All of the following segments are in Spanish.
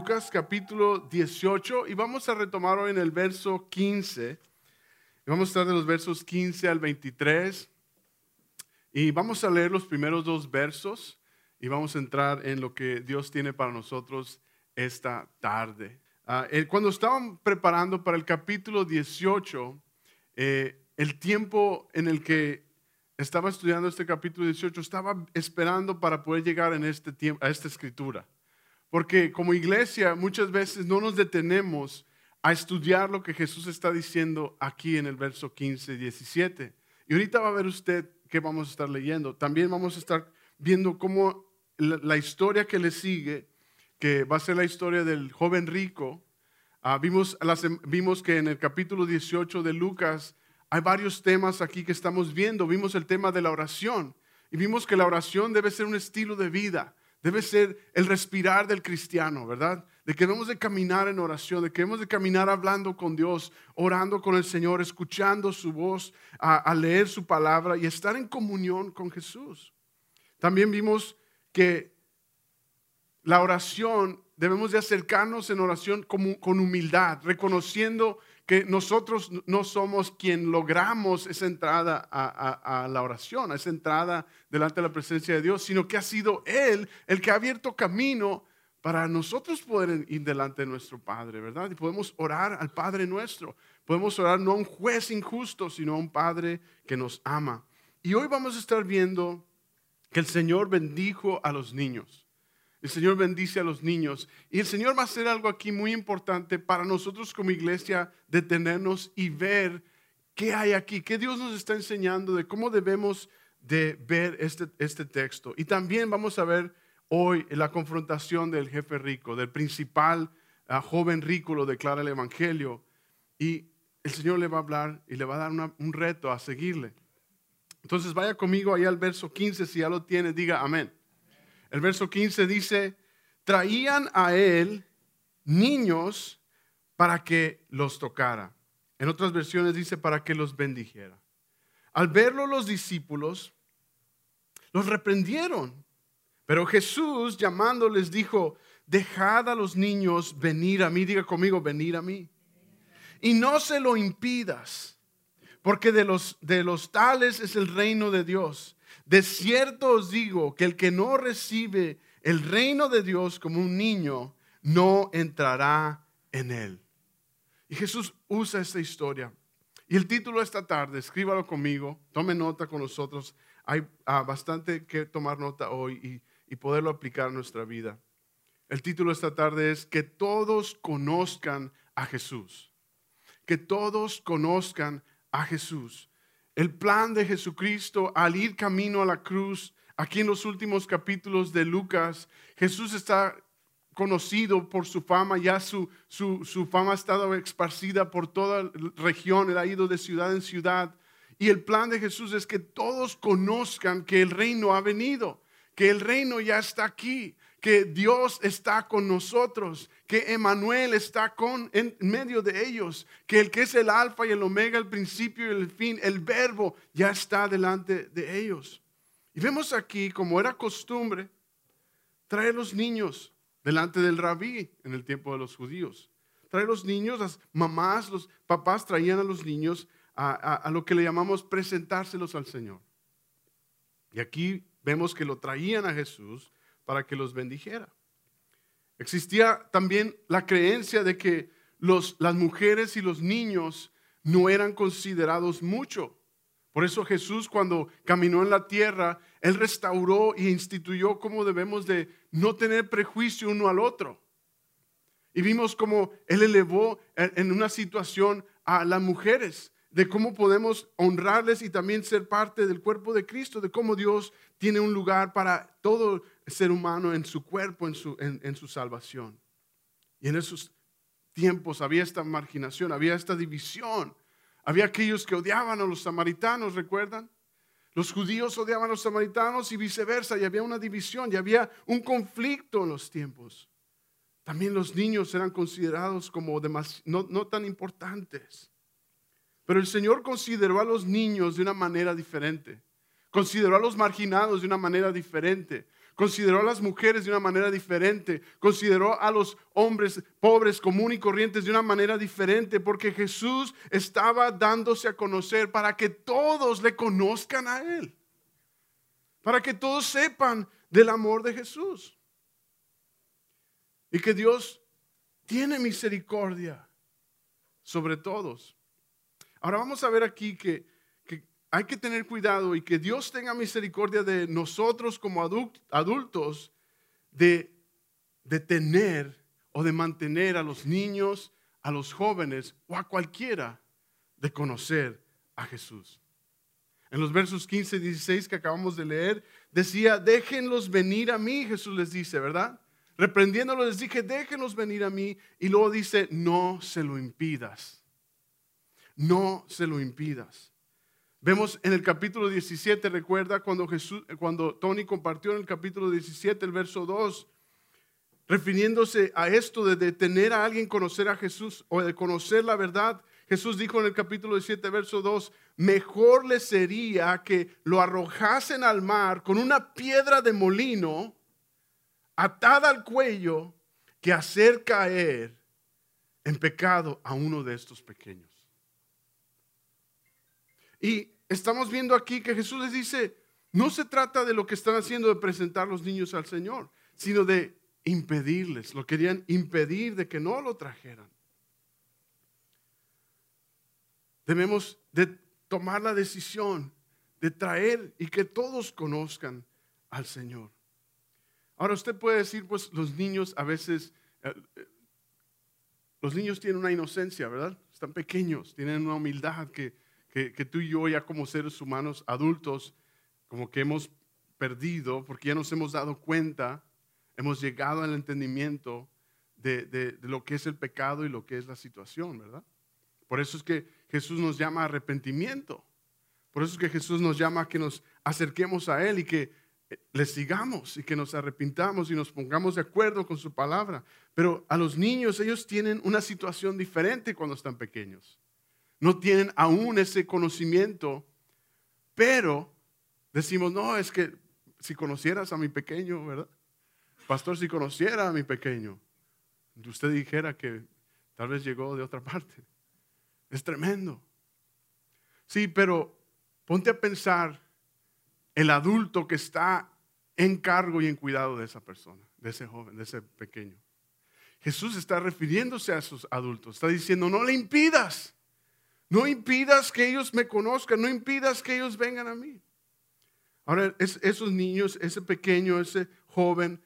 Lucas capítulo 18 y vamos a retomar hoy en el verso 15. Vamos a estar de los versos 15 al 23 y vamos a leer los primeros dos versos y vamos a entrar en lo que Dios tiene para nosotros esta tarde. Ah, cuando estaban preparando para el capítulo 18, eh, el tiempo en el que estaba estudiando este capítulo 18, estaba esperando para poder llegar en este tiempo, a esta escritura. Porque como iglesia muchas veces no nos detenemos a estudiar lo que Jesús está diciendo aquí en el verso 15 y 17. Y ahorita va a ver usted que vamos a estar leyendo. También vamos a estar viendo cómo la, historia que le sigue, que va a ser la historia del joven rico, ah, vimos, vimos que en el capítulo 18 de Lucas hay varios temas aquí que estamos viendo. Vimos el tema de la oración y vimos que la oración debe ser un estilo de vida, debe ser el respirar del cristiano, ¿verdad? De que debemos de caminar en oración, de que debemos de caminar hablando con Dios, orando con el Señor, escuchando su voz, a, leer su palabra y estar en comunión con Jesús. También vimos que la oración debemos de acercarnos en oración con humildad, reconociendo que nosotros no somos quien logramos esa entrada a, la oración, a esa entrada delante de la presencia de Dios, sino que ha sido Él el que ha abierto camino para nosotros poder ir delante de nuestro Padre, ¿verdad? Y podemos orar al Padre nuestro. Podemos orar no a un juez injusto, sino a un Padre que nos ama. Y hoy vamos a estar viendo que el Señor bendijo a los niños. El Señor bendice a los niños. Y el Señor va a hacer algo aquí muy importante para nosotros como iglesia, detenernos y ver qué hay aquí, qué Dios nos está enseñando de cómo debemos de ver este, este texto. Y también vamos a ver hoy la confrontación del jefe rico, del principal ah, joven rico, lo declara el Evangelio. Y el Señor le va a hablar y le va a dar un reto a seguirle. Entonces vaya conmigo ahí al verso 15, si ya lo tiene, diga amén. El verso 15 dice, traían a él niños para que los tocara. En otras versiones dice para que los bendijera. Al verlo los discípulos, los reprendieron. Pero Jesús llamándoles dijo, dejad a los niños venir a mí. Diga conmigo, venir a mí. Y no se lo impidas, porque de los, de los tales es el reino de Dios. De cierto os digo que el que no recibe el reino de Dios como un niño, no entrará en él. Y Jesús usa esta historia. Y el título esta tarde, escríbalo conmigo, tome nota con nosotros. Hay ah, bastante que tomar nota hoy y, y poderlo aplicar a nuestra vida. El título esta tarde es que todos conozcan a Jesús. Que todos conozcan a Jesús el plan de Jesucristo al ir camino a la cruz. Aquí en los últimos capítulos de Lucas, Jesús está conocido por su fama, ya su, su, fama ha estado esparcida por toda la región, él ha ido de ciudad en ciudad. Y el plan de Jesús es que todos conozcan que el reino ha venido, que el reino ya está aquí, que Dios está con nosotros, que Emanuel está con en medio de ellos, que el que es el alfa y el omega, el principio y el fin, el verbo ya está delante de ellos. Y vemos aquí, como era costumbre, traer los niños delante del rabí en el tiempo de los judíos. Traer los niños, las mamás, los papás traían a los niños a, a lo que le llamamos presentárselos al Señor. Y aquí vemos que lo traían a Jesús para que los bendijera. Existía también la creencia de que los, las mujeres y los niños no eran considerados mucho. Por eso Jesús cuando caminó en la tierra, Él restauró e instituyó cómo debemos de no tener prejuicio uno al otro. Y vimos cómo Él elevó en una situación a las mujeres de cómo podemos honrarles y también ser parte del cuerpo de Cristo, de cómo Dios tiene un lugar para todo ser humano en su cuerpo, en su, en, su salvación. Y en esos tiempos había esta marginación, había esta división. Había aquellos que odiaban a los samaritanos, ¿recuerdan? Los judíos odiaban a los samaritanos y viceversa, y había una división, y había un conflicto en los tiempos. También los niños eran considerados como no, no tan importantes. Pero el Señor consideró a los niños de una manera diferente. Consideró a los marginados de una manera diferente. consideró a las mujeres de una manera diferente, consideró a los hombres pobres, comunes y corrientes de una manera diferente, porque Jesús estaba dándose a conocer para que todos le conozcan a Él, para que todos sepan del amor de Jesús. Y que Dios tiene misericordia sobre todos. Ahora vamos a ver aquí que, hay que tener cuidado y que Dios tenga misericordia de nosotros como adultos de, de tener o de mantener a los niños, a los jóvenes o a cualquiera de conocer a Jesús. En los versos 15 y 16 que acabamos de leer, decía, déjenlos venir a mí, Jesús les dice, ¿verdad? Reprendiéndolos les dije, déjenlos venir a mí. Y luego dice, no se lo impidas. No se lo impidas. Vemos en el capítulo 17, recuerda cuando, Jesús, cuando Tony compartió en el capítulo 17, el verso 2, refiriéndose a esto de detener a alguien conocer a Jesús o de conocer la verdad. Jesús dijo en el capítulo 17, verso 2, mejor le sería que lo arrojasen al mar con una piedra de molino atada al cuello que hacer caer en pecado a uno de estos pequeños. Y estamos viendo aquí que Jesús les dice, no se trata de lo que están haciendo de presentar los niños al Señor, sino de impedirles, lo querían impedir de que no lo trajeran. Debemos de tomar la decisión de traer y que todos conozcan al Señor. Ahora usted puede decir, pues los niños a veces, eh, eh, los niños tienen una inocencia, ¿verdad? Están pequeños, tienen una humildad que, que, tú y yo ya como seres humanos adultos, como que hemos perdido, porque ya nos hemos dado cuenta, hemos llegado al entendimiento de, de, de lo que es el pecado y lo que es la situación, ¿verdad? Por eso es que Jesús nos llama a arrepentimiento. Por eso es que Jesús nos llama a que nos acerquemos a Él y que le sigamos y que nos arrepintamos y nos pongamos de acuerdo con su palabra. Pero a los niños, ellos tienen una situación diferente cuando están pequeños. No tienen aún ese conocimiento, pero decimos, no, es que si conocieras a mi pequeño, ¿verdad? Pastor, si conociera a mi pequeño, usted dijera que tal vez llegó de otra parte. Es tremendo. Sí, pero ponte a pensar el adulto que está en cargo y en cuidado de esa persona, de ese joven, de ese pequeño. Jesús está refiriéndose a esos adultos, está diciendo, no le impidas, no impidas que ellos me conozcan, no impidas que ellos vengan a mí. Ahora, esos niños, ese pequeño, ese joven,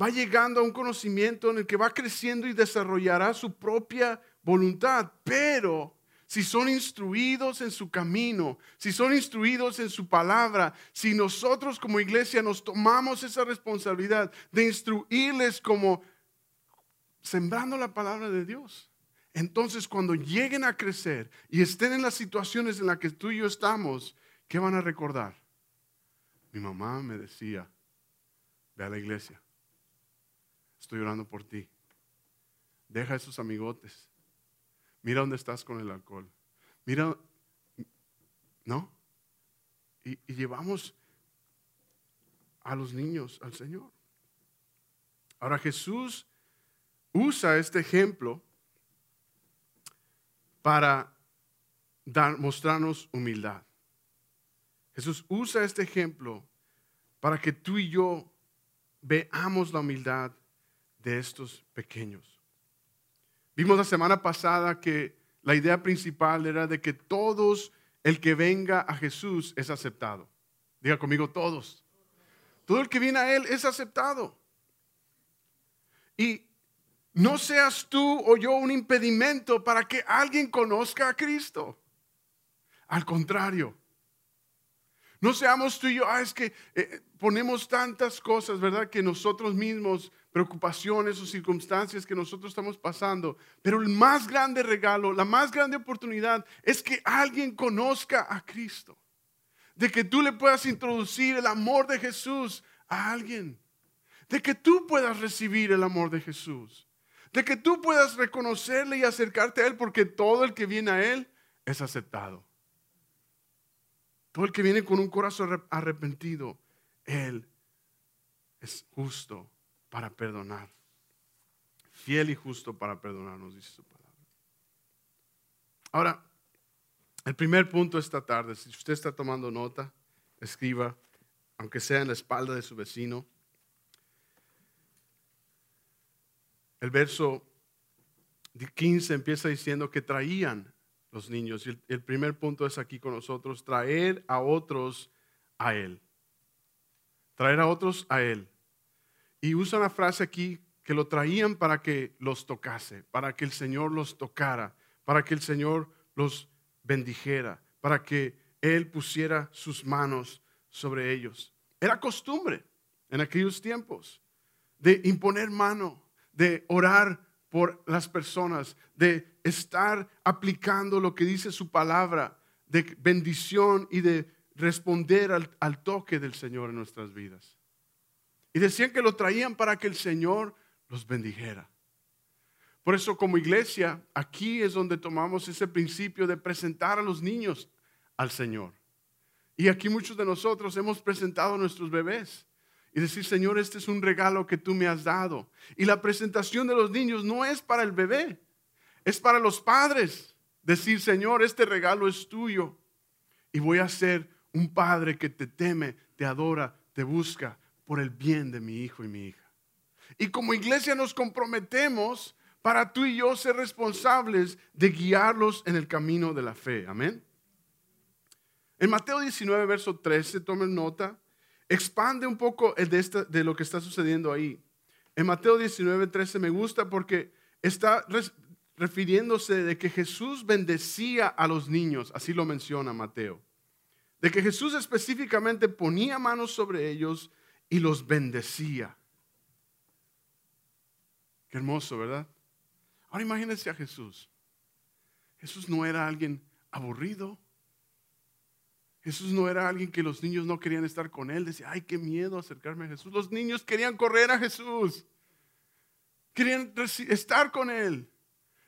va llegando a un conocimiento en el que va creciendo y desarrollará su propia voluntad, pero si son instruidos en su camino, si son instruidos en su palabra, si nosotros como iglesia nos tomamos esa responsabilidad de instruirles como sembrando la palabra de Dios. Entonces cuando lleguen a crecer y estén en las situaciones en las que tú y yo estamos, ¿qué van a recordar? Mi mamá me decía, ve a la iglesia, estoy orando por ti, deja esos amigotes Mira dónde estás con el alcohol. Mira, ¿no? Y, llevamos a los niños al Señor. Ahora Jesús usa este ejemplo para dar, mostrarnos humildad. Jesús usa este ejemplo para que tú y yo veamos la humildad de estos pequeños. Vimos la semana pasada que la idea principal era de que todos, el que venga a Jesús es aceptado. Diga conmigo todos. Todo el que viene a Él es aceptado. Y no seas tú o yo un impedimento para que alguien conozca a Cristo. Al contrario, no seamos tú y yo, ah, es que eh, ponemos tantas cosas, ¿verdad? Que nosotros mismos preocupaciones o circunstancias que nosotros estamos pasando. Pero el más grande regalo, la más grande oportunidad es que alguien conozca a Cristo. De que tú le puedas introducir el amor de Jesús a alguien. De que tú puedas recibir el amor de Jesús. De que tú puedas reconocerle y acercarte a Él porque todo el que viene a Él es aceptado. Todo el que viene con un corazón arrepentido, Él es justo para perdonar. Fiel y justo para perdonarnos, dice su palabra. Ahora, el primer punto esta tarde, si usted está tomando nota, escriba, aunque sea en la espalda de su vecino. El verso 15 empieza diciendo que traían los niños. Y el, primer punto es aquí con nosotros, traer a otros a Él. Traer a otros a Él. Y usa una frase aquí que lo traían para que los tocase, para que el Señor los tocara, para que el Señor los bendijera, para que Él pusiera sus manos sobre ellos. Era costumbre en aquellos tiempos de imponer mano, de orar por las personas, de estar aplicando lo que dice su palabra, de bendición y de responder al, toque del Señor en nuestras vidas. Y decían que lo traían para que el Señor los bendijera. Por eso como iglesia, aquí es donde tomamos ese principio de presentar a los niños al Señor. Y aquí muchos de nosotros hemos presentado a nuestros bebés y decir, Señor, este es un regalo que tú me has dado. Y la presentación de los niños no es para el bebé, es para los padres. Decir, Señor, este regalo es tuyo. Y voy a ser un padre que te teme, te adora, te busca por el bien de mi hijo y mi hija. Y como iglesia nos comprometemos para tú y yo ser responsables de guiarlos en el camino de la fe. Amén. En Mateo 19, verso 13, tomen nota expande un poco de, de lo que está sucediendo ahí. En Mateo 19, 13 me gusta porque está refiriéndose de que Jesús bendecía a los niños, así lo menciona Mateo. De que Jesús específicamente ponía manos sobre ellos y los bendecía. Qué hermoso, ¿verdad? Ahora imagínense a Jesús. Jesús no era alguien aburrido, Jesús no era alguien que los niños no querían estar con él. Decía, ay, qué miedo acercarme a Jesús. Los niños querían correr a Jesús. Querían estar con él.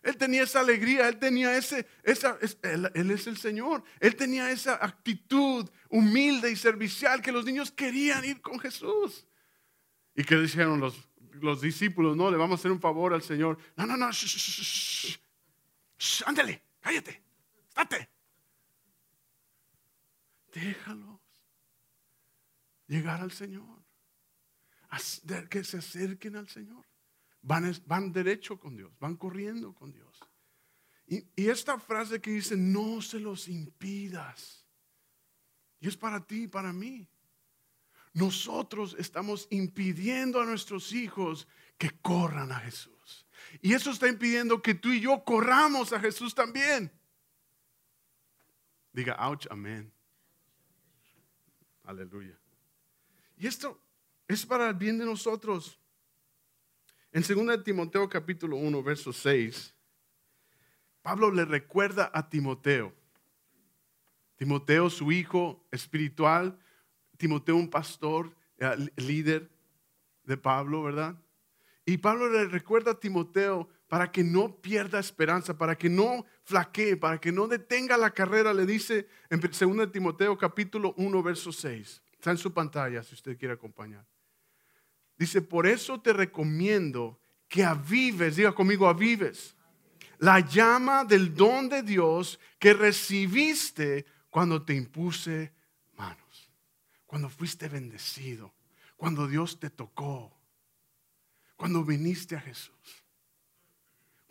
Él tenía esa alegría, él tenía ese, esa, él, es el Señor. Él tenía esa actitud humilde y servicial que los niños querían ir con Jesús. ¿Y que dijeron los, los discípulos? No, le vamos a hacer un favor al Señor. No, no, no, ándale, cállate, estate. Déjalos llegar al Señor. Que se acerquen al Señor. Van, van derecho con Dios, van corriendo con Dios. Y, y esta frase que dice, no se los impidas. Y es para ti para mí. Nosotros estamos impidiendo a nuestros hijos que corran a Jesús. Y eso está impidiendo que tú y yo corramos a Jesús también. Diga, ouch, amén. Aleluya. Y esto es para el bien de nosotros. En 2 Timoteo capítulo 1, verso 6, Pablo le recuerda a Timoteo. Timoteo, su hijo espiritual, Timoteo, un pastor, eh, líder de Pablo, ¿verdad? Y Pablo le recuerda a Timoteo para que no pierda esperanza, para que no flaquee, para que no detenga la carrera, le dice en 2 Timoteo capítulo 1, verso 6. Está en su pantalla si usted quiere acompañar. Dice, por eso te recomiendo que avives, diga conmigo, avives la llama del don de Dios que recibiste cuando te impuse manos, cuando fuiste bendecido, cuando Dios te tocó, cuando viniste a Jesús.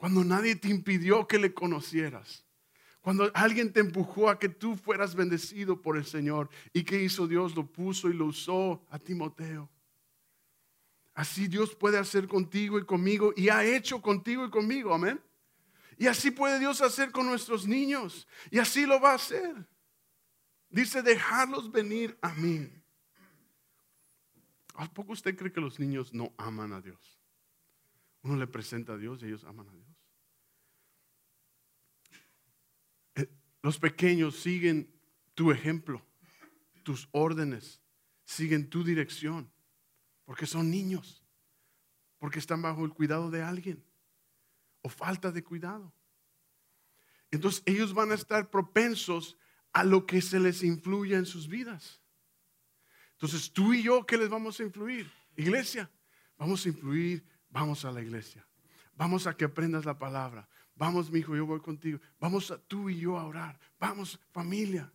Cuando nadie te impidió que le conocieras. Cuando alguien te empujó a que tú fueras bendecido por el Señor. ¿Y qué hizo Dios? Lo puso y lo usó a Timoteo. Así Dios puede hacer contigo y conmigo y ha hecho contigo y conmigo. Amén. Y así puede Dios hacer con nuestros niños. Y así lo va a hacer. Dice, dejarlos venir a mí. ¿A poco usted cree que los niños no aman a Dios? Uno le presenta a Dios y ellos aman a Dios. Eh, los pequeños siguen tu ejemplo, tus órdenes, siguen tu dirección, porque son niños, porque están bajo el cuidado de alguien o falta de cuidado. Entonces ellos van a estar propensos a lo que se les influya en sus vidas. Entonces tú y yo, ¿qué les vamos a influir? Iglesia, vamos a influir, vamos a la iglesia. Vamos a que aprendas la palabra. Vamos, mi hijo, yo voy contigo. Vamos a, tú y yo a orar. Vamos, familia.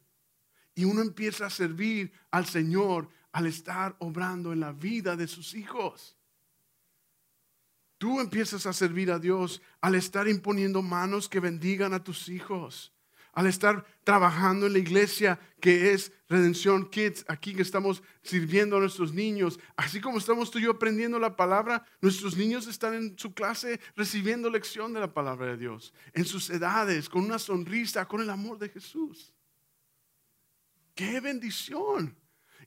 Y uno empieza a servir al Señor al estar obrando en la vida de sus hijos. Tú empiezas a servir a Dios al estar imponiendo manos que bendigan a tus hijos al estar trabajando en la iglesia que es Redención Kids, aquí que estamos sirviendo a nuestros niños, así como estamos tú y yo aprendiendo la palabra, nuestros niños están en su clase recibiendo lección de la palabra de Dios, en sus edades, con una sonrisa, con el amor de Jesús. ¡Qué bendición!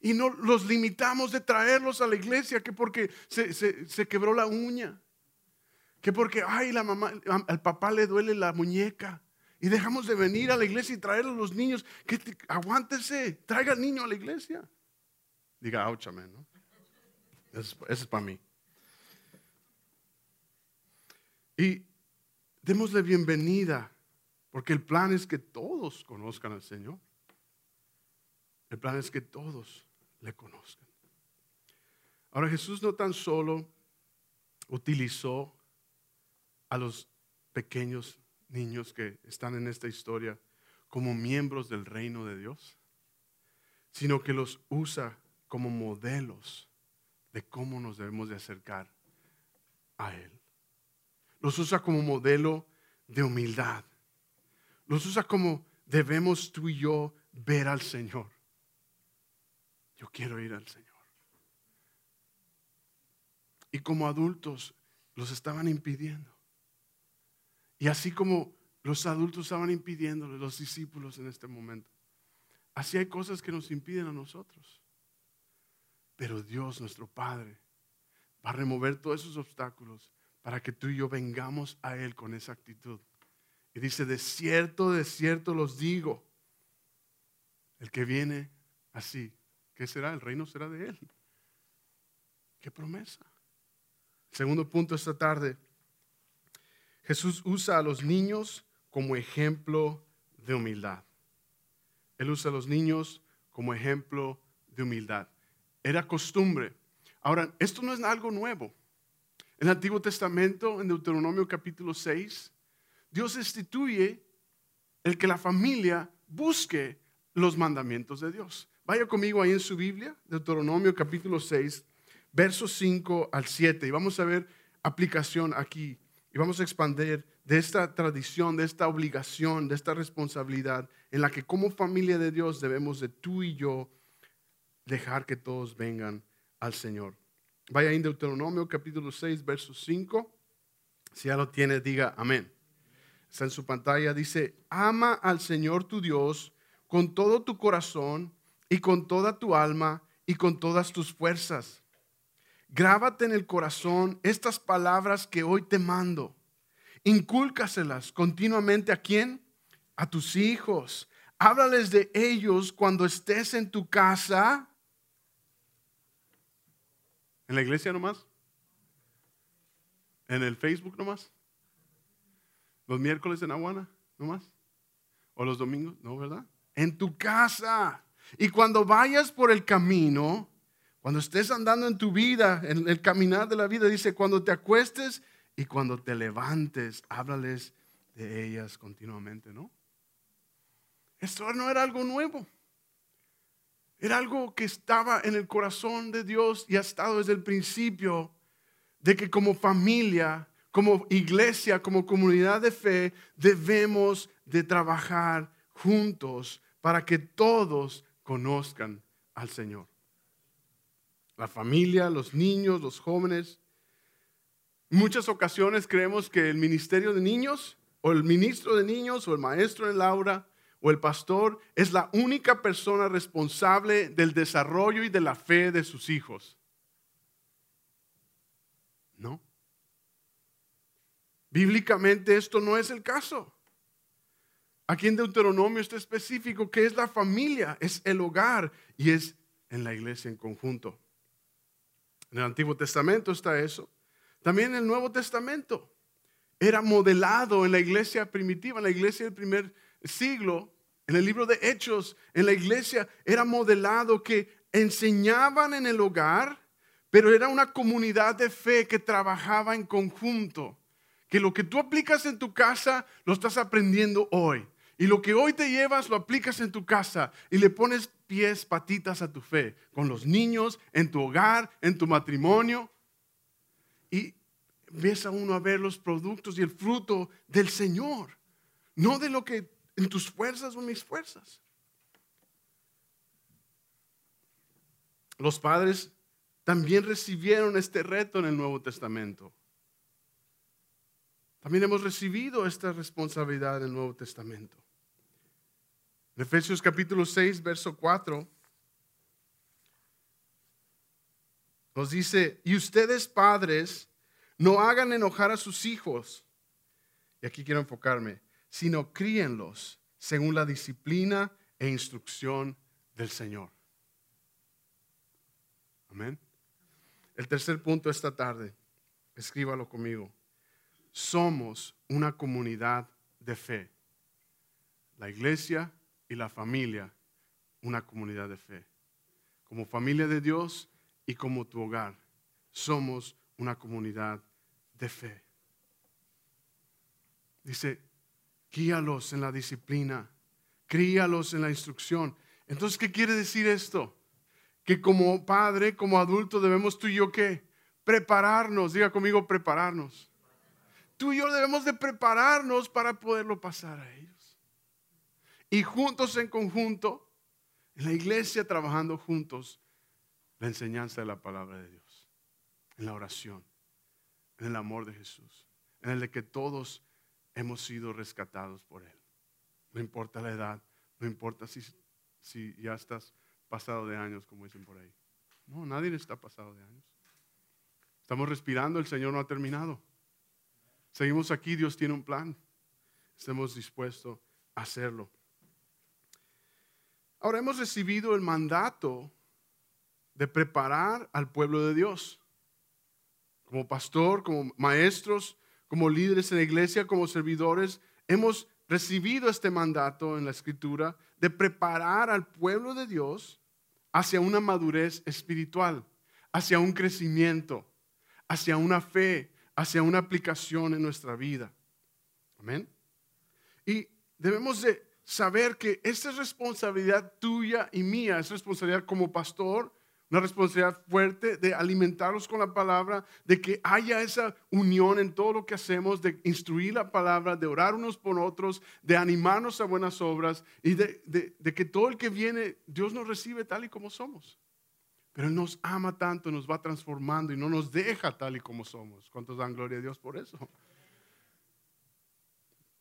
Y no los limitamos de traerlos a la iglesia, que porque se, se quebró la uña, que porque, ay, la mamá, al papá le duele la muñeca y dejamos de venir a la iglesia y traer a los niños. Que aguántese, traiga al niño a la iglesia. Diga, áuchame, ¿no? Eso, es para mí. Y démosle bienvenida, porque el plan es que todos conozcan al Señor. El plan es que todos le conozcan. Ahora Jesús no tan solo utilizó a los pequeños niños que están en esta historia como miembros del reino de Dios, sino que los usa como modelos de cómo nos debemos de acercar a Él. Los usa como modelo de humildad. Los usa como debemos tú y yo ver al Señor. Yo quiero ir al Señor. Y como adultos los estaban impidiendo. Y así como los adultos estaban impidiéndole, los discípulos en este momento, así hay cosas que nos impiden a nosotros. Pero Dios, nuestro Padre, va a remover todos esos obstáculos para que tú y yo vengamos a Él con esa actitud. Y dice, de cierto, de cierto los digo, el que viene así, ¿qué será? El reino será de Él. ¿Qué promesa? Segundo punto esta tarde Jesús usa a los niños como ejemplo de humildad. Él usa a los niños como ejemplo de humildad. Era costumbre. Ahora, esto no es algo nuevo. En el Antiguo Testamento, en Deuteronomio capítulo 6, Dios instituye el que la familia busque los mandamientos de Dios. Vaya conmigo ahí en su Biblia, Deuteronomio capítulo 6, versos 5 al 7, y vamos a ver aplicación aquí y vamos a expandir de esta tradición, de esta obligación, de esta responsabilidad en la que como familia de Dios debemos de tú y yo dejar que todos vengan al Señor. Vaya en Deuteronomio capítulo 6, verso 5. Si ya lo tiene, diga amén. Está en su pantalla, dice, ama al Señor tu Dios con todo tu corazón y con toda tu alma y con todas tus fuerzas. Grábate en el corazón estas palabras que hoy te mando. Incúlcaselas continuamente a quién? A tus hijos. Háblales de ellos cuando estés en tu casa. ¿En la iglesia nomás? ¿En el Facebook nomás? ¿Los miércoles en Aguana nomás? ¿O los domingos? No, ¿verdad? En tu casa. Y cuando vayas por el camino, cuando estés andando en tu vida, en el caminar de la vida, dice, cuando te acuestes y cuando te levantes, háblales de ellas continuamente, ¿no? Esto no era algo nuevo. Era algo que estaba en el corazón de Dios y ha estado desde el principio de que como familia, como iglesia, como comunidad de fe, debemos de trabajar juntos para que todos conozcan al Señor la familia, los niños, los jóvenes. En muchas ocasiones creemos que el ministerio de niños o el ministro de niños o el maestro en Laura o el pastor es la única persona responsable del desarrollo y de la fe de sus hijos. No. Bíblicamente esto no es el caso. Aquí en Deuteronomio está específico que es la familia, es el hogar y es en la iglesia en conjunto. En el Antiguo Testamento está eso. También en el Nuevo Testamento era modelado en la iglesia primitiva, en la iglesia del primer siglo, en el libro de Hechos, en la iglesia era modelado que enseñaban en el hogar, pero era una comunidad de fe que trabajaba en conjunto. Que lo que tú aplicas en tu casa lo estás aprendiendo hoy. Y lo que hoy te llevas lo aplicas en tu casa y le pones pies, patitas a tu fe, con los niños, en tu hogar, en tu matrimonio. Y ves a uno a ver los productos y el fruto del Señor, no de lo que en tus fuerzas o mis fuerzas. Los padres también recibieron este reto en el Nuevo Testamento. También hemos recibido esta responsabilidad en el Nuevo Testamento. Efesios capítulo 6, verso 4, nos dice, y ustedes padres, no hagan enojar a sus hijos, y aquí quiero enfocarme, sino críenlos según la disciplina e instrucción del Señor. Amén. El tercer punto esta tarde, escríbalo conmigo. Somos una comunidad de fe. La iglesia y la familia una comunidad de fe. Como familia de Dios y como tu hogar, somos una comunidad de fe. Dice, guíalos en la disciplina, críalos en la instrucción. Entonces, ¿qué quiere decir esto? Que como padre, como adulto, debemos tú y yo qué? Prepararnos, diga conmigo, prepararnos. Tú y yo debemos de prepararnos para poderlo pasar a ellos y juntos en conjunto, en la iglesia trabajando juntos, la enseñanza de la palabra de Dios, en la oración, en el amor de Jesús, en el de que todos hemos sido rescatados por Él. No importa la edad, no importa si, ya estás pasado de años, como dicen por ahí. No, nadie está pasado de años. Estamos respirando, el Señor no ha terminado. Seguimos aquí, Dios tiene un plan. Estemos dispuestos a hacerlo. Ahora hemos recibido el mandato de preparar al pueblo de Dios. Como pastor, como maestros, como líderes en la iglesia, como servidores, hemos recibido este mandato en la escritura de preparar al pueblo de Dios hacia una madurez espiritual, hacia un crecimiento, hacia una fe, hacia una aplicación en nuestra vida. Amén. Y debemos de saber que esta es responsabilidad tuya y mía, es responsabilidad como pastor, una responsabilidad fuerte de alimentarlos con la palabra, de que haya esa unión en todo lo que hacemos, de instruir la palabra, de orar unos por otros, de animarnos a buenas obras y de, de que todo el que viene, Dios nos recibe tal y como somos. Pero Él nos ama tanto, nos va transformando y no nos deja tal y como somos. ¿Cuántos dan gloria a Dios por eso?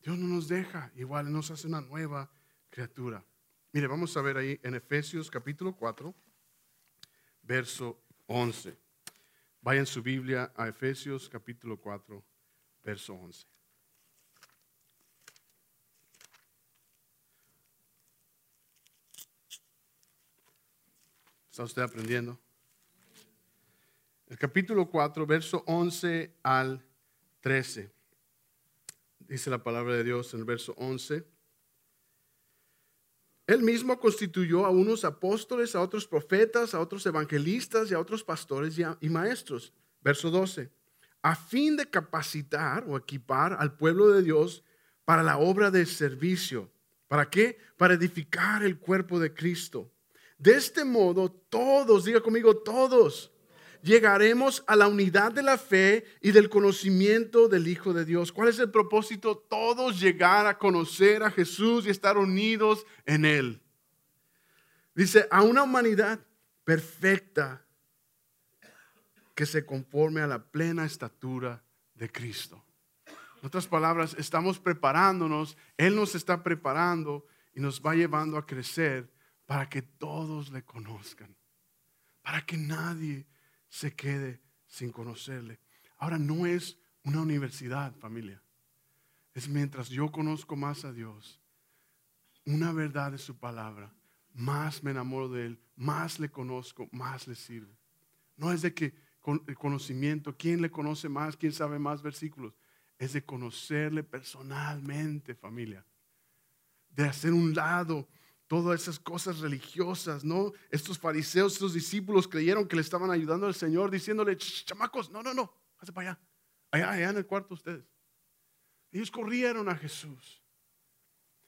Dios no nos deja, igual nos hace una nueva criatura. Mire, vamos a ver ahí en Efesios capítulo 4, verso 11. Vayan su Biblia a Efesios capítulo 4, verso 11. ¿Está usted aprendiendo? El capítulo 4, verso 11 al 13 dice la palabra de Dios en el verso 11. Él mismo constituyó a unos apóstoles, a otros profetas, a otros evangelistas y a otros pastores y, maestros. Verso 12. A fin de capacitar o equipar al pueblo de Dios para la obra de servicio. ¿Para qué? Para edificar el cuerpo de Cristo. De este modo, todos, diga conmigo, todos llegaremos a la unidad de la fe y del conocimiento del Hijo de Dios. ¿Cuál es el propósito? Todos llegar a conocer a Jesús y estar unidos en Él. Dice, a una humanidad perfecta que se conforme a la plena estatura de Cristo. En otras palabras, estamos preparándonos, Él nos está preparando y nos va llevando a crecer para que todos le conozcan, para que nadie se quede sin conocerle. Ahora no es una universidad, familia. Es mientras yo conozco más a Dios, una verdad de su palabra, más me enamoro de Él, más le conozco, más le sirvo. No es de que el conocimiento, ¿quién le conoce más? ¿Quién sabe más versículos? Es de conocerle personalmente, familia. De hacer un lado todas esas cosas religiosas, ¿no? Estos fariseos, estos discípulos creyeron que le estaban ayudando al Señor diciéndole, chamacos, no, no, no, pase para allá, allá, allá en el cuarto ustedes. Ellos corrieron a Jesús.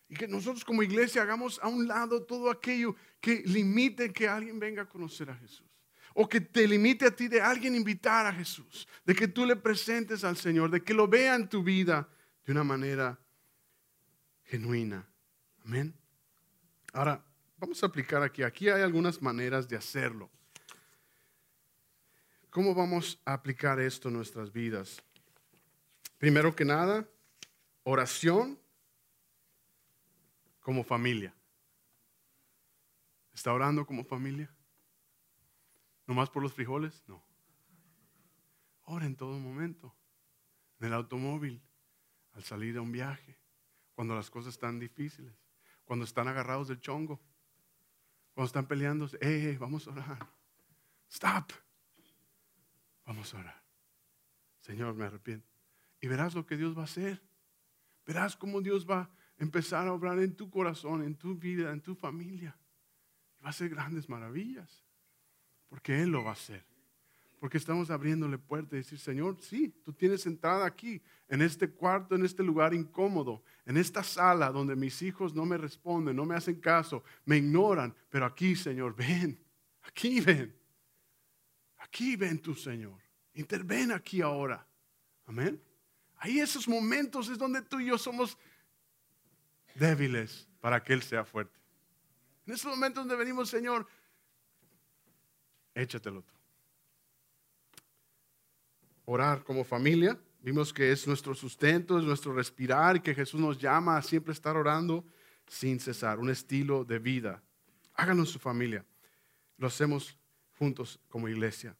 Y que nosotros como iglesia hagamos a un lado todo aquello que limite que alguien venga a conocer a Jesús. O que te limite a ti de alguien invitar a Jesús. De que tú le presentes al Señor. De que lo vea en tu vida de una manera genuina. Amén. Ahora, vamos a aplicar aquí. Aquí hay algunas maneras de hacerlo. ¿Cómo vamos a aplicar esto en nuestras vidas? Primero que nada, oración como familia. ¿Está orando como familia? ¿No más por los frijoles? No. Ora en todo momento. En el automóvil, al salir a un viaje, cuando las cosas están difíciles, cuando están agarrados del chongo, cuando están peleándose. Eh, vamos a orar! ¡Stop! Vamos a orar. Señor, me arrepiento. Y verás lo que Dios va a hacer. Verás cómo Dios va a empezar a obrar en tu corazón, en tu vida, en tu familia. Y va a hacer grandes maravillas. Porque Él lo va a hacer. Porque estamos abriéndole puerta y decir, Señor, sí, tú tienes entrada aquí, en este cuarto, en este lugar incómodo, en esta sala donde mis hijos no me responden, no me hacen caso, me ignoran. Pero aquí, Señor, ven, aquí ven. Aquí ven tú, Señor. Interven aquí ahora. Amén. Ahí esos momentos es donde tú y yo somos débiles para que Él sea fuerte. En esos momentos donde venimos, Señor, échatelo tú. Orar como familia. Vimos que es nuestro sustento, es nuestro respirar y que Jesús nos llama a siempre estar orando sin cesar. Un estilo de vida. Háganlo en su familia. Lo hacemos juntos como iglesia.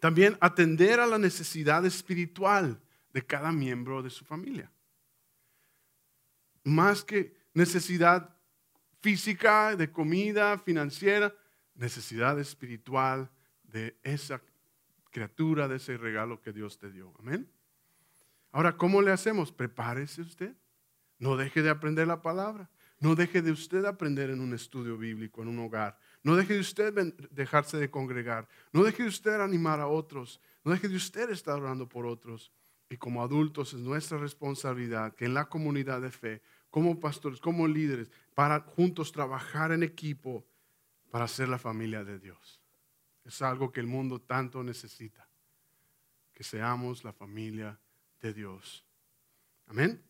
También atender a la necesidad espiritual de cada miembro de su familia más que necesidad física, de comida, financiera, necesidad espiritual de esa criatura, de ese regalo que Dios te dio. Amén. Ahora, ¿cómo le hacemos? Prepárese usted. No deje de aprender la palabra. No deje de usted aprender en un estudio bíblico, en un hogar. No deje de usted dejarse de congregar. No deje de usted animar a otros. No deje de usted estar orando por otros. Y como adultos es nuestra responsabilidad que en la comunidad de fe como pastores, como líderes, para juntos trabajar en equipo para ser la familia de Dios. Es algo que el mundo tanto necesita, que seamos la familia de Dios. Amén.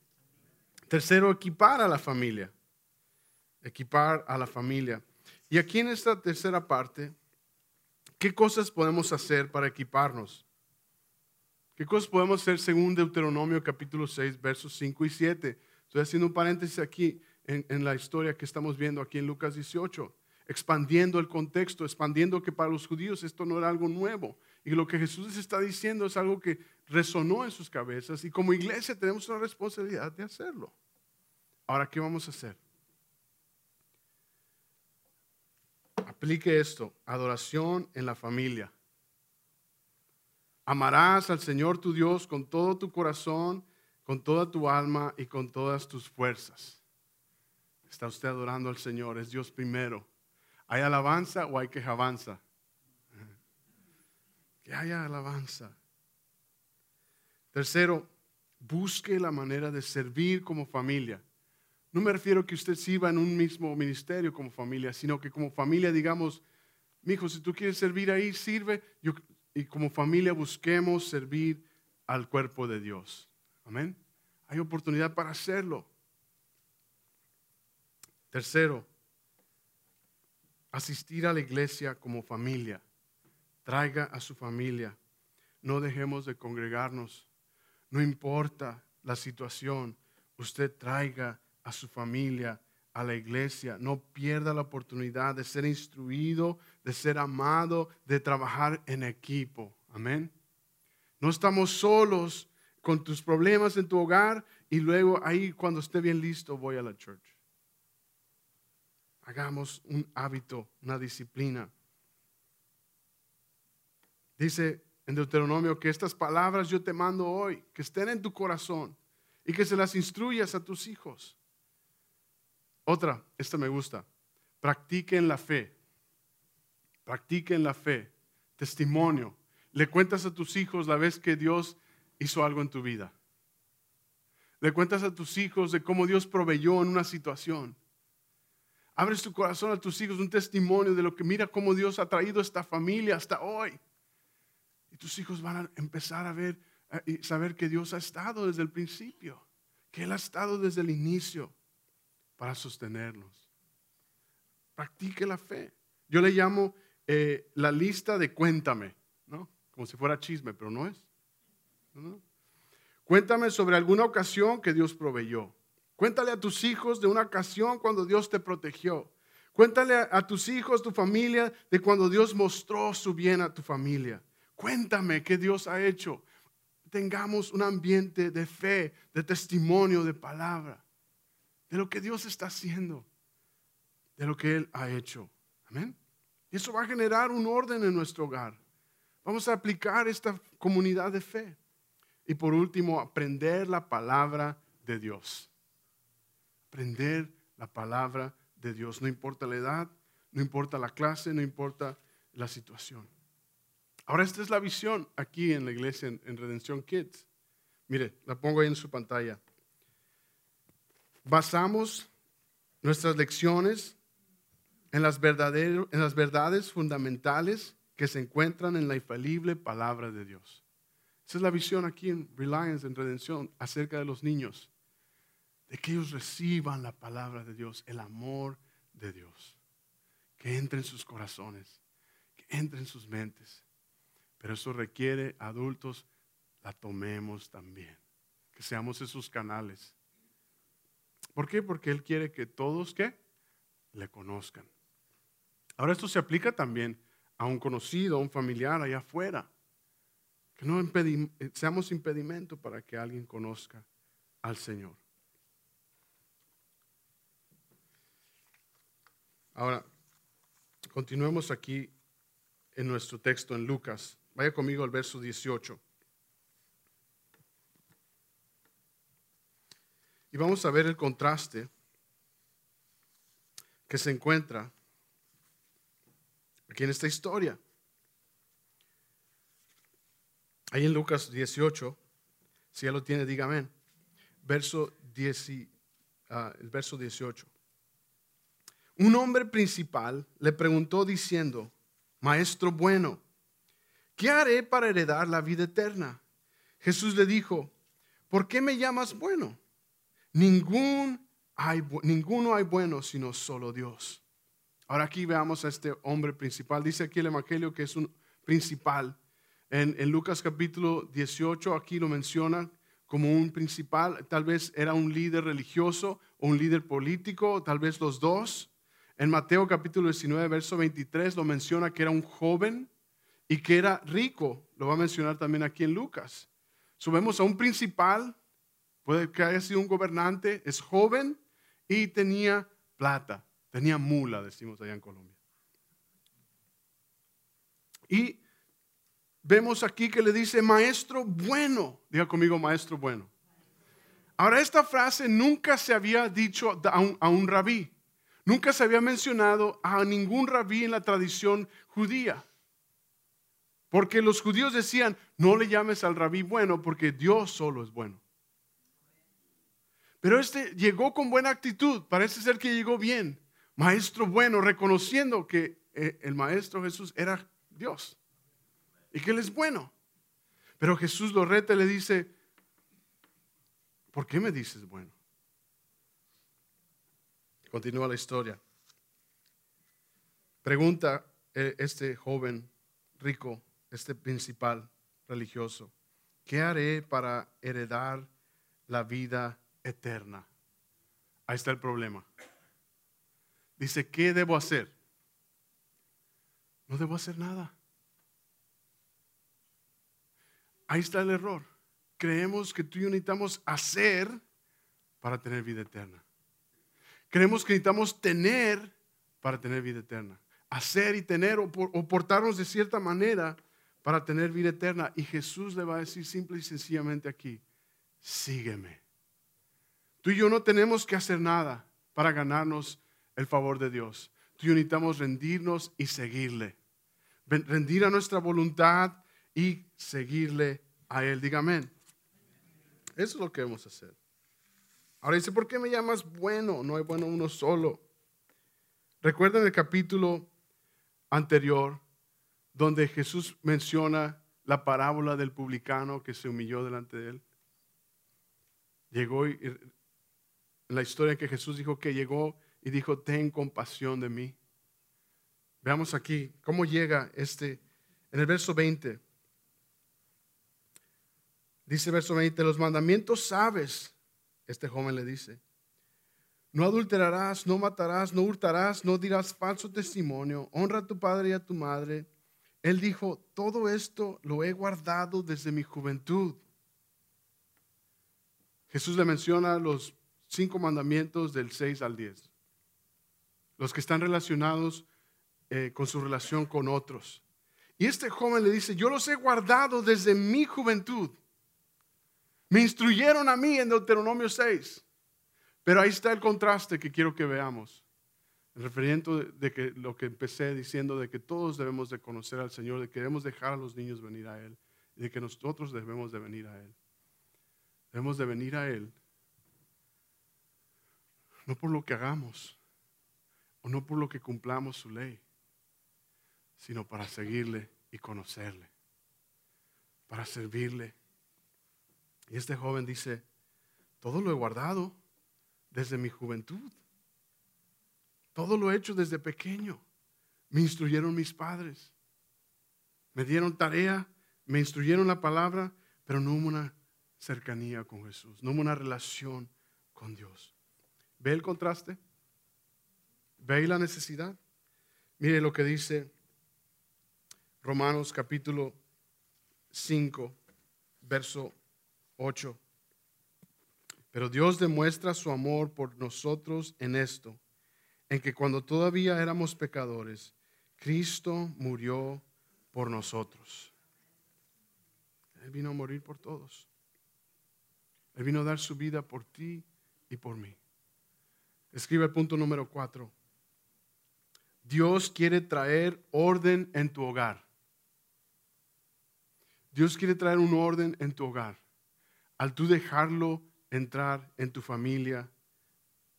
Tercero, equipar a la familia. Equipar a la familia. Y aquí en esta tercera parte, ¿qué cosas podemos hacer para equiparnos? ¿Qué cosas podemos hacer según Deuteronomio capítulo 6, versos 5 y 7? Estoy haciendo un paréntesis aquí en, la historia que estamos viendo aquí en Lucas 18, expandiendo el contexto, expandiendo que para los judíos esto no era algo nuevo. Y lo que Jesús les está diciendo es algo que resonó en sus cabezas y como iglesia tenemos una responsabilidad de hacerlo. Ahora, ¿qué vamos a hacer? Aplique esto, adoración en la familia. Amarás al Señor tu Dios con todo tu corazón con toda tu alma y con todas tus fuerzas. Está usted adorando al Señor, es Dios primero. ¿Hay alabanza o hay quejabanza? Que haya alabanza. Tercero, busque la manera de servir como familia. No me refiero a que usted sirva en un mismo ministerio como familia, sino que como familia digamos, mi hijo, si tú quieres servir ahí, sirve. y como familia busquemos servir al cuerpo de Dios. Amén. Hay oportunidad para hacerlo. Tercero, asistir a la iglesia como familia. Traiga a su familia. No dejemos de congregarnos. No importa la situación, usted traiga a su familia a la iglesia. No pierda la oportunidad de ser instruido, de ser amado, de trabajar en equipo. Amén. No estamos solos con tus problemas en tu hogar y luego ahí cuando esté bien listo voy a la church. Hagamos un hábito, una disciplina. Dice en Deuteronomio que estas palabras yo te mando hoy, que estén en tu corazón y que se las instruyas a tus hijos. Otra, esta me gusta. Practiquen la fe. Practiquen la fe. Testimonio. Le cuentas a tus hijos la vez que Dios hizo algo en tu vida. Le cuentas a tus hijos de cómo Dios proveyó en una situación. Abres tu corazón a tus hijos, un testimonio de lo que mira cómo Dios ha traído esta familia hasta hoy. Y tus hijos van a empezar a ver y saber que Dios ha estado desde el principio, que Él ha estado desde el inicio para sostenerlos. Practique la fe. Yo le llamo eh, la lista de cuéntame, ¿no? Como si fuera chisme, pero no es. Cuéntame sobre alguna ocasión que Dios proveyó. Cuéntale a tus hijos de una ocasión cuando Dios te protegió. Cuéntale a, tus hijos, tu familia, de cuando Dios mostró su bien a tu familia. Cuéntame qué Dios ha hecho. Tengamos un ambiente de fe, de testimonio, de palabra, de lo que Dios está haciendo, de lo que Él ha hecho. Amén. Y eso va a generar un orden en nuestro hogar. Vamos a aplicar esta comunidad de fe. Y por último, aprender la palabra de Dios aprender la palabra de Dios. No importa la edad, no importa la clase, no importa la situación. Ahora esta es la visión aquí en la iglesia en, Redención Kids. Mire, la pongo ahí en su pantalla. Basamos nuestras lecciones en las, en las verdades fundamentales que se encuentran en la infalible palabra de Dios. Esa es la visión aquí en Reliance, en Redención, acerca de los niños de que ellos reciban la palabra de Dios, el amor de Dios, que entre en sus corazones, que entre en sus mentes. Pero eso requiere, adultos, la tomemos también, que seamos esos canales. ¿Por qué? Porque Él quiere que todos que le conozcan. Ahora esto se aplica también a un conocido, a un familiar allá afuera. Que no seamos impedimento para que alguien conozca al Señor. Ahora, continuemos aquí en nuestro texto en Lucas. Vaya conmigo al verso 18. Y vamos a ver el contraste que se encuentra aquí en esta historia. Ahí en Lucas 18, si ya lo tiene, 10, ah, el verso 18 un hombre principal le preguntó diciendo, Maestro bueno, ¿qué haré para heredar la vida eterna? Jesús le dijo, ¿por qué me llamas bueno? Ningún hay, ninguno hay bueno sino solo Dios. Ahora aquí veamos a este hombre principal. Dice aquí el Evangelio que es un principal. En, en Lucas capítulo 18 aquí lo menciona como un principal. Tal vez era un líder religioso o un líder político, tal vez los dos. En Mateo capítulo 19, verso 23 lo menciona que era un joven y que era rico. Lo va a mencionar también aquí en Lucas. Subemos a un principal, puede que haya sido un gobernante, es joven y tenía plata, tenía mula, decimos allá en Colombia. Y vemos aquí que le dice maestro bueno. Diga conmigo maestro bueno. Ahora, esta frase nunca se había dicho a un, a un rabí. Nunca se había mencionado a ningún rabí en la tradición judía. Porque los judíos decían, no le llames al rabí bueno porque Dios solo es bueno. Pero este llegó con buena actitud, parece ser que llegó bien. Maestro bueno, reconociendo que eh, el maestro Jesús era Dios y que Él es bueno. Pero Jesús lo reta y le dice, ¿por qué me dices bueno? Continúa la historia. Pregunta eh, este joven rico, este principal religioso, ¿qué haré para heredar la vida eterna? Ahí está el problema. Dice, ¿qué debo hacer? No debo hacer nada. Ahí está el error. Creemos que tú y yo necesitamos hacer para tener vida eterna. Creemos que necesitamos tener para tener vida eterna. Hacer y tener o, portarnos de cierta manera para tener vida eterna. Y Jesús le va a decir simple y sencillamente aquí, sígueme. Tú y yo no tenemos que hacer nada. para ganarnos el favor de Dios. Tú y yo necesitamos rendirnos y seguirle. Rendir a nuestra voluntad y seguirle a Él. Diga amén. Eso es lo que debemos hacer. Ahora dice, ¿por qué me llamas bueno? No hay bueno uno solo. Recuerden el capítulo anterior donde Jesús menciona la parábola del publicano que se humilló delante de él. Llegó y, la historia que Jesús dijo que llegó y dijo, ten compasión de mí. Veamos aquí cómo llega este, en el verso 20. Dice verso 20, los mandamientos sabes, este joven le dice. No adulterarás, no matarás, no hurtarás, no dirás falso testimonio, honra a tu padre y a tu madre. Él dijo, todo esto lo he guardado desde mi juventud. Jesús le menciona los cinco mandamientos del 6 al 10, los que están relacionados eh, con su relación con otros. Y este joven le dice, yo los he guardado desde mi juventud. Me instruyeron a mí en Deuteronomio 6. Pero ahí está el contraste que quiero que veamos. El referimiento de, que lo que empecé diciendo de que todos debemos de conocer al Señor, de que debemos dejar a los niños venir a Él, y de que nosotros debemos de venir a Él. Debemos de venir a Él, no por lo que hagamos, o no por lo que cumplamos su ley, sino para seguirle y conocerle, para servirle. Y este joven dice, todo lo he guardado desde mi juventud, todo lo he hecho desde pequeño, me instruyeron mis padres, me dieron tarea, me instruyeron la palabra, pero no hubo una cercanía con Jesús, no una relación con Dios. ¿Ve el contraste? ¿Ve la necesidad? Mire lo que dice Romanos capítulo 5, verso 8. Pero Dios demuestra su amor por nosotros en esto, en que cuando todavía éramos pecadores, Cristo murió por nosotros. Él vino a morir por todos. Él vino a dar su vida por ti y por mí. Escribe el punto número cuatro. Dios quiere traer orden en tu hogar. Dios quiere traer un orden en tu hogar. Al tú dejarlo entrar en tu familia,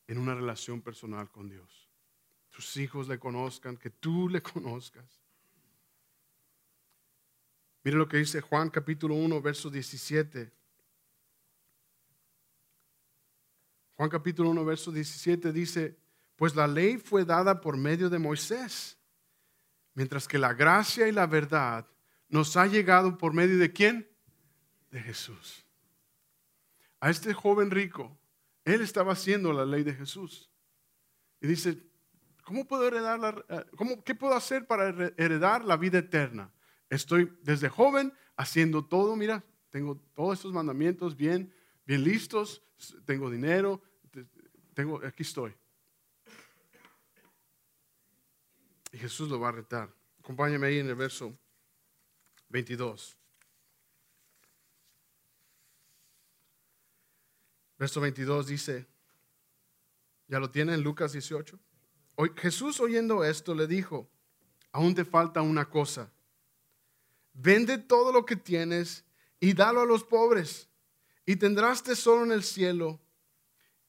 en una relación personal con Dios. Tus hijos le conozcan, que tú le conozcas. Mire lo que dice Juan capítulo 1, verso 17. Juan capítulo 1, verso 17 dice, pues la ley fue dada por medio de Moisés, mientras que la gracia y la verdad nos ha llegado por medio de quién? De Jesús. A este joven rico, él estaba haciendo la ley de Jesús. Y dice, ¿cómo puedo heredar la, eh, cómo, ¿qué puedo hacer para heredar la vida eterna? Estoy desde joven haciendo todo, mira, tengo todos estos mandamientos bien, bien listos, tengo dinero, tengo, aquí estoy. Y Jesús lo va a retar. Acompáñame ahí en el verso 22. Verso 22 dice, ¿ya lo tiene en Lucas 18? Jesús oyendo esto le dijo, aún te falta una cosa. Vende todo lo que tienes y dalo a los pobres y tendrás tesoro en el cielo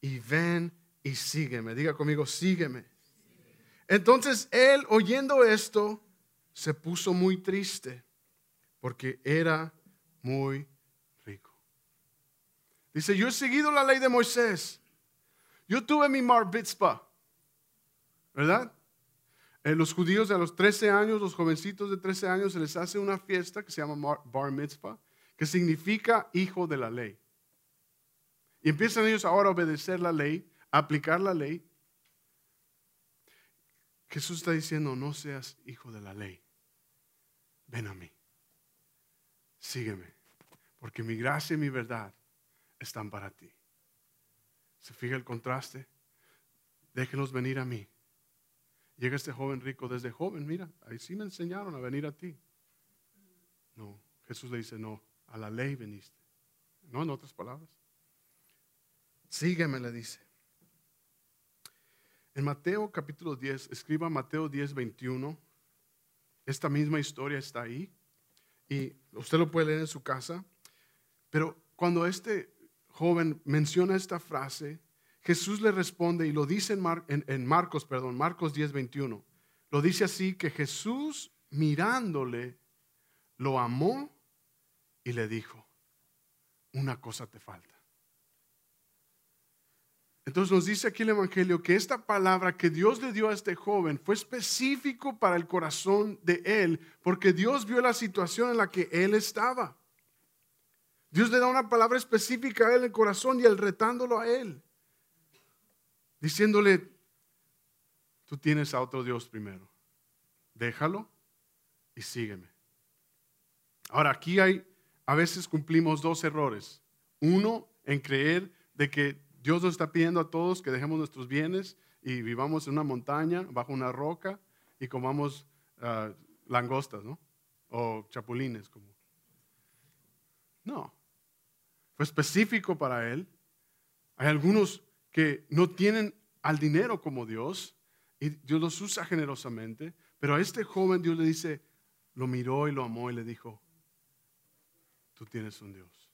y ven y sígueme. Diga conmigo, sígueme. Entonces él, oyendo esto, se puso muy triste porque era muy. Dice, yo he seguido la ley de Moisés. Yo tuve mi mar mitzvah, ¿verdad? Eh, los judíos a los 13 años, los jovencitos de 13 años, se les hace una fiesta que se llama bar mitzvah, que significa hijo de la ley. Y empiezan ellos ahora a obedecer la ley, a aplicar la ley. Jesús está diciendo, no seas hijo de la ley. Ven a mí. Sígueme. Porque mi gracia y mi verdad están para ti. ¿Se fija el contraste? Déjenos venir a mí. Llega este joven rico desde joven, mira, ahí sí me enseñaron a venir a ti. No, Jesús le dice, no, a la ley veniste. No en otras palabras. Sígueme, le dice. En Mateo capítulo 10, escriba Mateo 10, 21. Esta misma historia está ahí y usted lo puede leer en su casa. Pero cuando este joven menciona esta frase, Jesús le responde y lo dice en, Marcos, perdón, Marcos 10, 21. Lo dice así que Jesús mirándole lo amó y le dijo, una cosa te falta. Entonces nos dice aquí el Evangelio que esta palabra que Dios le dio a este joven fue específico para el corazón de él, porque Dios vio la situación en la que él estaba. Dios le da una palabra específica a él en el corazón y él retándolo a él, diciéndole, tú tienes a otro Dios primero, déjalo y sígueme. Ahora, aquí hay, a veces cumplimos dos errores. Uno, en creer de que Dios nos está pidiendo a todos que dejemos nuestros bienes y vivamos en una montaña, bajo una roca y comamos ah, langostas, ¿no? O chapulines. Como. No. Fue específico para él. Hay algunos que no tienen al dinero como Dios y Dios los usa generosamente, pero a este joven Dios le dice, lo miró y lo amó y le dijo, tú tienes un Dios.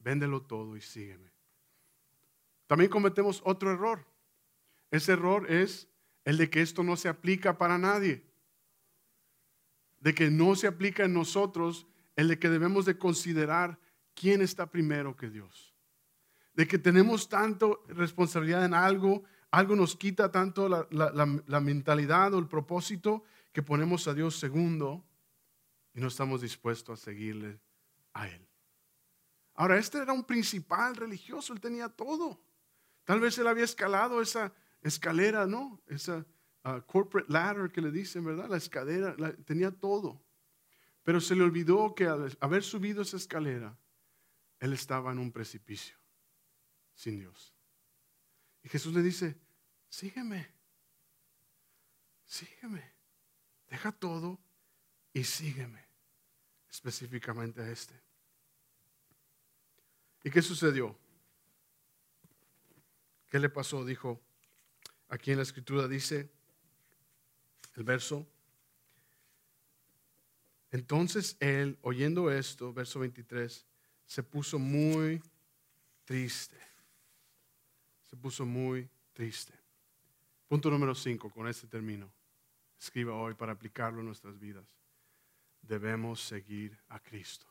Véndelo todo y sígueme. También cometemos otro error. Ese error es el de que esto no se aplica para nadie. De que no se aplica en nosotros el de que debemos de considerar quién está primero que Dios. De que tenemos tanto responsabilidad en algo, algo nos quita tanto la, mentalidad o el propósito que ponemos a Dios segundo y no estamos dispuestos a seguirle a Él. Ahora, este era un principal religioso, él tenía todo. Tal vez él había escalado esa escalera, ¿no? Esa uh, corporate ladder que le dicen, ¿verdad? La escalera, tenía todo. Pero se le olvidó que al haber subido esa escalera, él estaba en un precipicio, sin Dios. Y Jesús le dice, sígueme, sígueme, deja todo y sígueme, específicamente a este. ¿Y qué sucedió? ¿Qué le pasó? Dijo, aquí en la escritura dice, el verso, entonces él, oyendo esto, verso 23, se puso muy triste. Se puso muy triste. Punto número 5, con este término. Escriba hoy para aplicarlo en nuestras vidas. Debemos seguir a Cristo.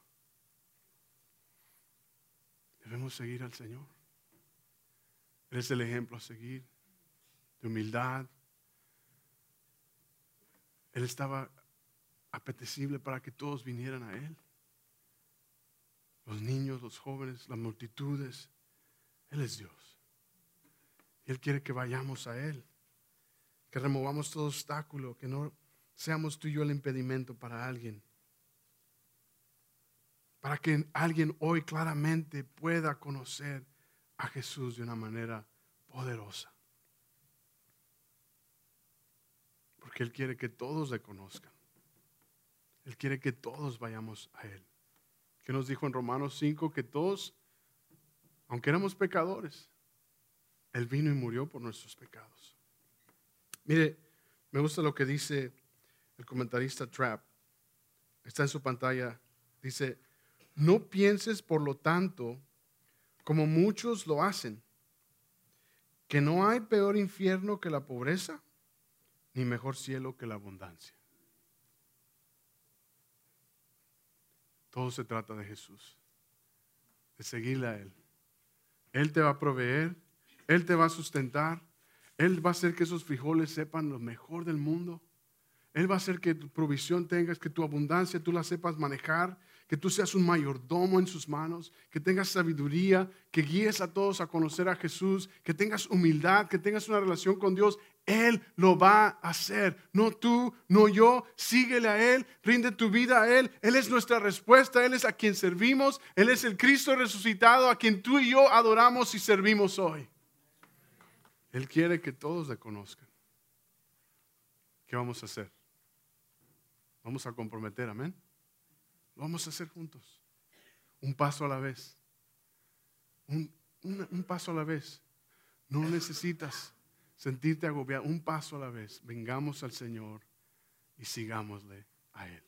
Debemos seguir al Señor. Él es el ejemplo a seguir de humildad. Él estaba apetecible para que todos vinieran a Él. Los niños, los jóvenes, las multitudes. Él es Dios. Él quiere que vayamos a Él. Que removamos todo obstáculo, que no seamos tú y yo el impedimento para alguien. Para que alguien hoy claramente pueda conocer a Jesús de una manera poderosa. Porque Él quiere que todos le conozcan. Él quiere que todos vayamos a Él. Que nos dijo en Romanos 5 que todos, aunque éramos pecadores, Él vino y murió por nuestros pecados. Mire, me gusta lo que dice el comentarista Trapp. Está en su pantalla. Dice, no pienses por lo tanto como muchos lo hacen, que no hay peor infierno que la pobreza, ni mejor cielo que la abundancia. Todo se trata de Jesús, de seguirle a Él. Él te va a proveer, Él te va a sustentar, Él va a hacer que esos frijoles sepan lo mejor del mundo. Él va a hacer que tu provisión tengas, que tu abundancia tú la sepas manejar, que tú seas un mayordomo en sus manos, que tengas sabiduría, que guíes a todos a conocer a Jesús, que tengas humildad, que tengas una relación con Dios. Él lo va a hacer, no tú, no yo. Síguele a Él, rinde tu vida a Él. Él es nuestra respuesta, Él es a quien servimos, Él es el Cristo resucitado a quien tú y yo adoramos y servimos hoy. Él quiere que todos le conozcan. ¿Qué vamos a hacer? Vamos a comprometer, amén. Lo vamos a hacer juntos. Un paso a la vez. Un, paso a la vez. No necesitas sentirte agobiado, un paso a la vez. Vengamos al Señor y sigámosle a Él.